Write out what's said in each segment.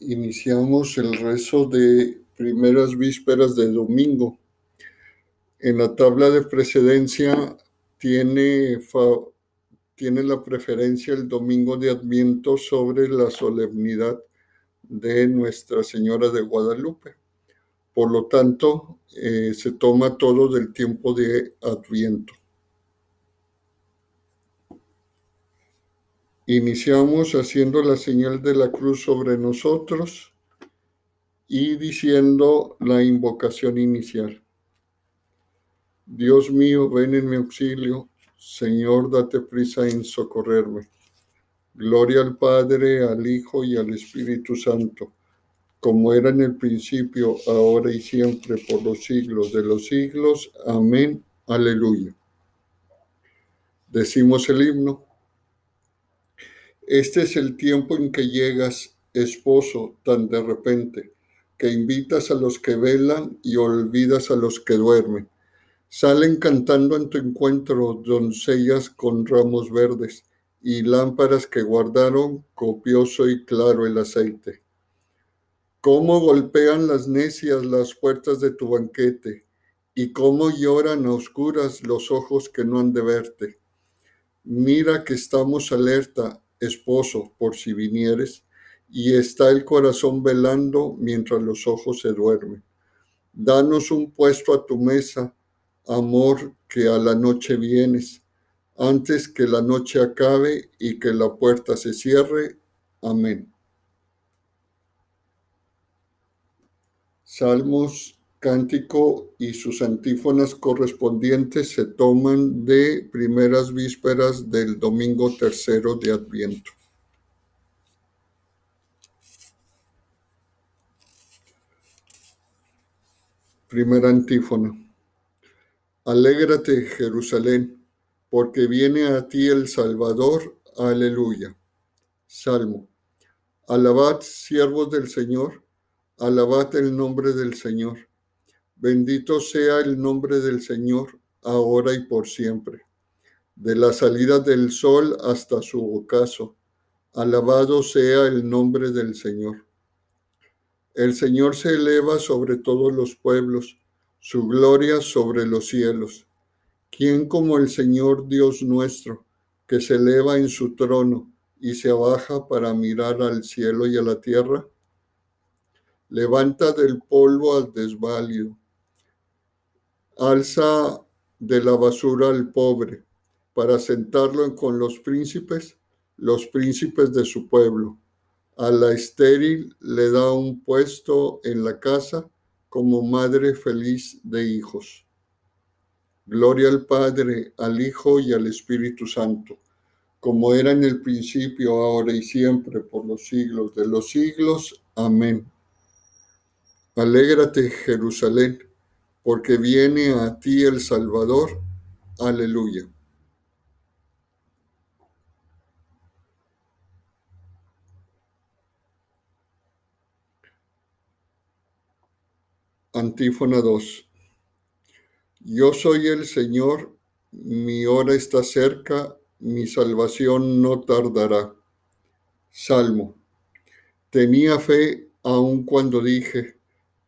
iniciamos el rezo de primeras vísperas de domingo. En la tabla de precedencia tiene, tiene la preferencia el domingo de Adviento sobre la solemnidad de Nuestra Señora de Guadalupe. Por lo tanto, eh, se toma todo del tiempo de Adviento. Iniciamos haciendo la señal de la cruz sobre nosotros y diciendo la invocación inicial. Dios mío, ven en mi auxilio. Señor, date prisa en socorrerme. Gloria al Padre, al Hijo y al Espíritu Santo, como era en el principio, ahora y siempre, por los siglos de los siglos. Amén. Aleluya. Decimos el himno. Este es el tiempo en que llegas, esposo, tan de repente, que invitas a los que velan y olvidas a los que duermen. Salen cantando en tu encuentro doncellas con ramos verdes y lámparas que guardaron copioso y claro el aceite. Cómo golpean las necias las puertas de tu banquete y cómo lloran a oscuras los ojos que no han de verte. Mira que estamos alerta esposo, por si vinieres, y está el corazón velando mientras los ojos se duermen. Danos un puesto a tu mesa, amor, que a la noche vienes, antes que la noche acabe y que la puerta se cierre. Amén. Salmos cántico y sus antífonas correspondientes se toman de primeras vísperas del domingo tercero de Adviento. Primera antífona. Alégrate, Jerusalén, porque viene a ti el Salvador. Aleluya. Salmo. Alabad, siervos del Señor, alabad el nombre del Señor Bendito sea el nombre del Señor, ahora y por siempre. De la salida del sol hasta su ocaso, alabado sea el nombre del Señor. El Señor se eleva sobre todos los pueblos, su gloria sobre los cielos. ¿Quién como el Señor Dios nuestro, que se eleva en su trono y se abaja para mirar al cielo y a la tierra? Levanta del polvo al desvalio alza de la basura al pobre para sentarlo con los príncipes, los príncipes de su pueblo. A la estéril le da un puesto en la casa como madre feliz de hijos. Gloria al Padre, al Hijo y al Espíritu Santo, como era en el principio, ahora y siempre, por los siglos de los siglos. Amén. Alégrate, Jerusalén porque viene a ti el Salvador. Aleluya. Antífona 2. Yo soy el Señor, mi hora está cerca, mi salvación no tardará. Salmo. Tenía fe aun cuando dije,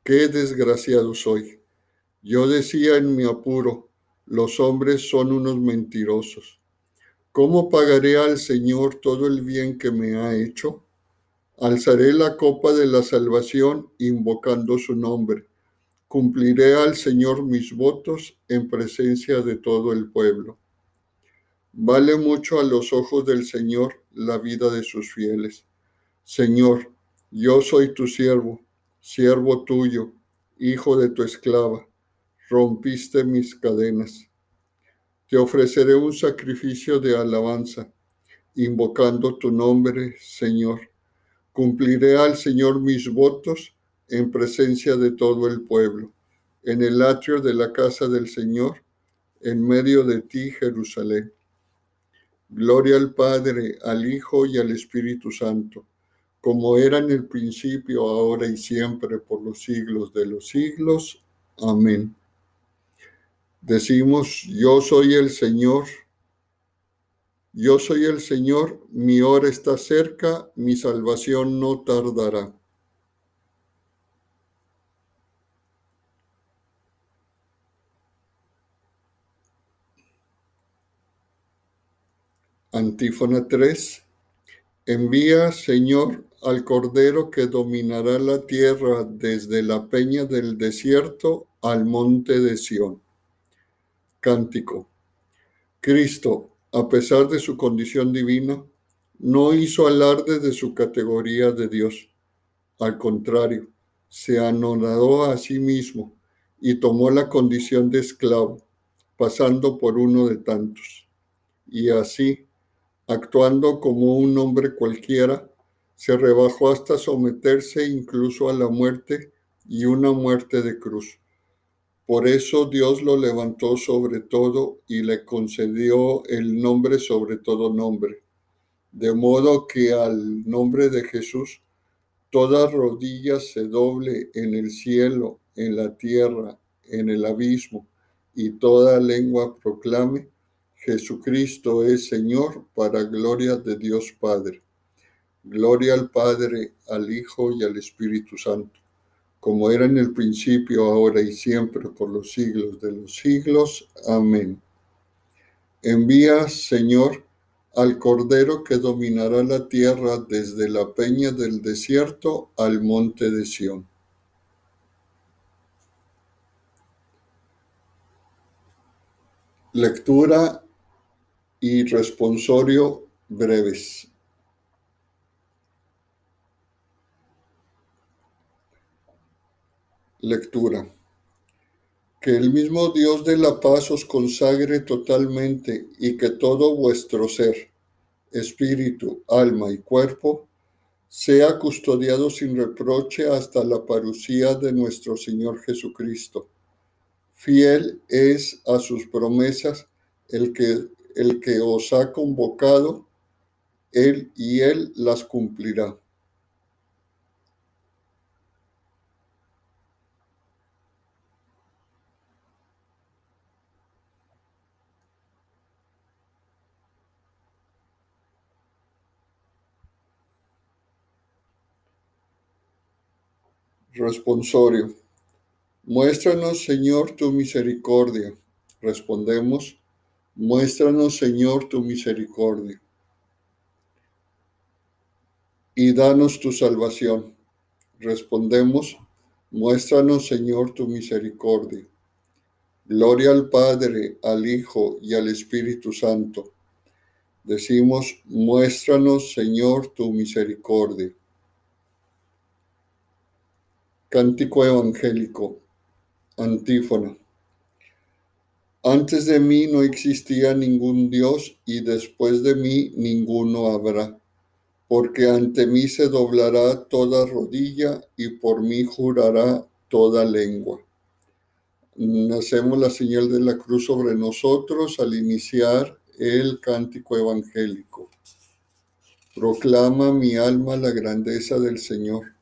qué desgraciado soy yo decía en mi apuro, los hombres son unos mentirosos. ¿Cómo pagaré al Señor todo el bien que me ha hecho? Alzaré la copa de la salvación invocando su nombre. Cumpliré al Señor mis votos en presencia de todo el pueblo. Vale mucho a los ojos del Señor la vida de sus fieles. Señor, yo soy tu siervo, siervo tuyo, hijo de tu esclava rompiste mis cadenas. Te ofreceré un sacrificio de alabanza, invocando tu nombre, Señor. Cumpliré al Señor mis votos en presencia de todo el pueblo, en el atrio de la casa del Señor, en medio de ti, Jerusalén. Gloria al Padre, al Hijo y al Espíritu Santo, como era en el principio, ahora y siempre, por los siglos de los siglos. Amén. Decimos, yo soy el Señor, yo soy el Señor, mi hora está cerca, mi salvación no tardará. Antífona 3. Envía, Señor, al Cordero que dominará la tierra desde la peña del desierto al monte de Sión. Cántico. Cristo, a pesar de su condición divina, no hizo alarde de su categoría de Dios. Al contrario, se anonadó a sí mismo y tomó la condición de esclavo, pasando por uno de tantos. Y así, actuando como un hombre cualquiera, se rebajó hasta someterse incluso a la muerte y una muerte de cruz. Por eso Dios lo levantó sobre todo y le concedió el nombre sobre todo nombre, de modo que al nombre de Jesús toda rodilla se doble en el cielo, en la tierra, en el abismo, y toda lengua proclame, Jesucristo es Señor para gloria de Dios Padre. Gloria al Padre, al Hijo y al Espíritu Santo, como era en el principio, ahora y siempre, por los siglos de los siglos. Amén. Envía, Señor, al Cordero que dominará la tierra desde la peña del desierto al monte de Sión. Lectura y responsorio breves. Lectura. Que el mismo Dios de la paz os consagre totalmente y que todo vuestro ser, espíritu, alma y cuerpo, sea custodiado sin reproche hasta la parucía de nuestro Señor Jesucristo. Fiel es a sus promesas el que, el que os ha convocado, Él y Él las cumplirá. Responsorio. Muéstranos, Señor, tu misericordia. Respondemos, muéstranos, Señor, tu misericordia. Y danos tu salvación. Respondemos, muéstranos, Señor, tu misericordia. Gloria al Padre, al Hijo y al Espíritu Santo. Decimos, muéstranos, Señor, tu misericordia. Cántico evangélico, antífona. Antes de mí no existía ningún Dios y después de mí ninguno habrá, porque ante mí se doblará toda rodilla y por mí jurará toda lengua. Hacemos la señal de la cruz sobre nosotros al iniciar el cántico evangélico. Proclama mi alma la grandeza del Señor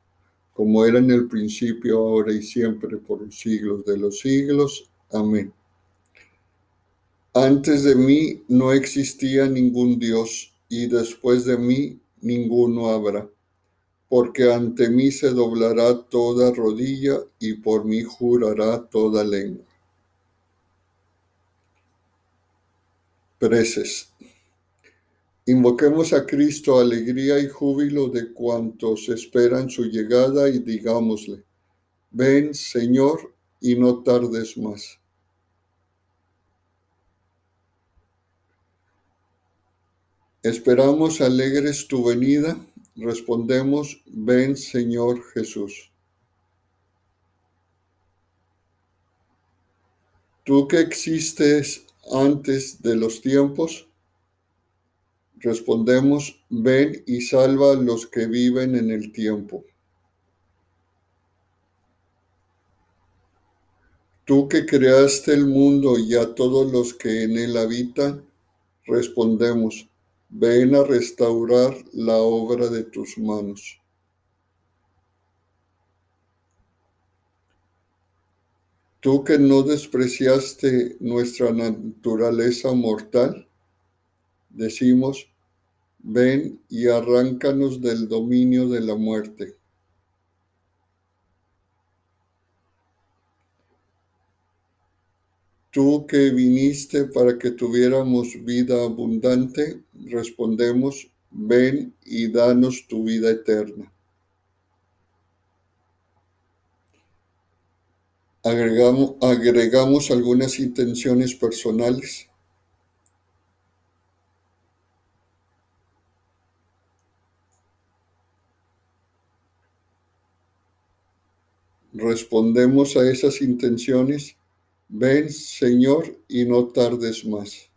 como era en el principio, ahora y siempre, por los siglos de los siglos. Amén. Antes de mí no existía ningún Dios, y después de mí ninguno habrá, porque ante mí se doblará toda rodilla, y por mí jurará toda lengua. Preces. Invoquemos a Cristo alegría y júbilo de cuantos esperan su llegada y digámosle, ven Señor y no tardes más. Esperamos alegres tu venida, Respondemos, ven Señor Jesús. Tú que existes antes de los tiempos, respondemos, ven y salva a los que viven en el tiempo. Tú que creaste el mundo y a todos los que en él habitan, respondemos, ven a restaurar la obra de tus manos. Tú que no despreciaste nuestra naturaleza mortal, decimos, ven y arráncanos del dominio de la muerte. Tú que viniste para que tuviéramos vida abundante, respondemos, ven y danos tu vida eterna. Agregamos, agregamos algunas intenciones personales. Respondemos a esas intenciones, ven Señor y no tardes más.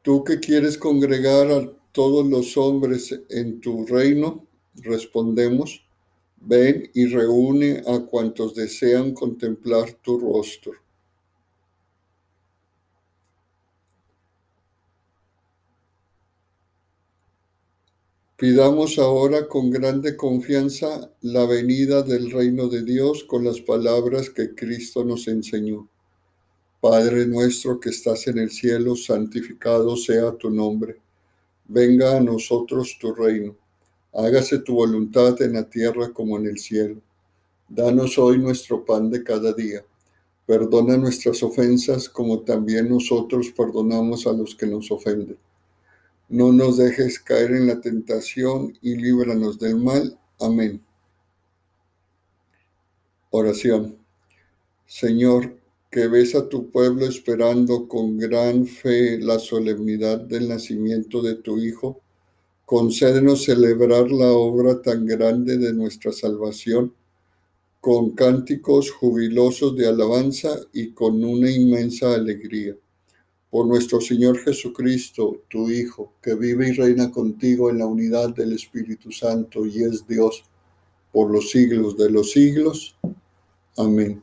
Tú que quieres congregar a todos los hombres en tu reino, respondemos, ven y reúne a cuantos desean contemplar tu rostro. Pidamos ahora con grande confianza la venida del reino de Dios con las palabras que Cristo nos enseñó. Padre nuestro que estás en el cielo, santificado sea tu nombre. Venga a nosotros tu reino Hágase tu voluntad en la tierra como en el cielo. Danos hoy nuestro pan de cada día. Perdona nuestras ofensas como también nosotros perdonamos a los que nos ofenden. No nos dejes caer en la tentación y líbranos del mal. Amén. Oración. Señor, que ves a tu pueblo esperando con gran fe la solemnidad del nacimiento de tu Hijo, concédenos celebrar la obra tan grande de nuestra salvación con cánticos jubilosos de alabanza y con una inmensa alegría. Por nuestro Señor Jesucristo, tu Hijo, que vive y reina contigo en la unidad del Espíritu Santo y es Dios por los siglos de los siglos. Amén.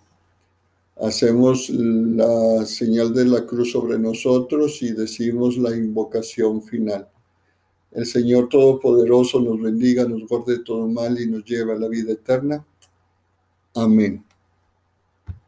Hacemos la señal de la cruz sobre nosotros y decimos la invocación final. El Señor Todopoderoso nos bendiga, nos guarde todo mal y nos lleve a la vida eterna. Amén.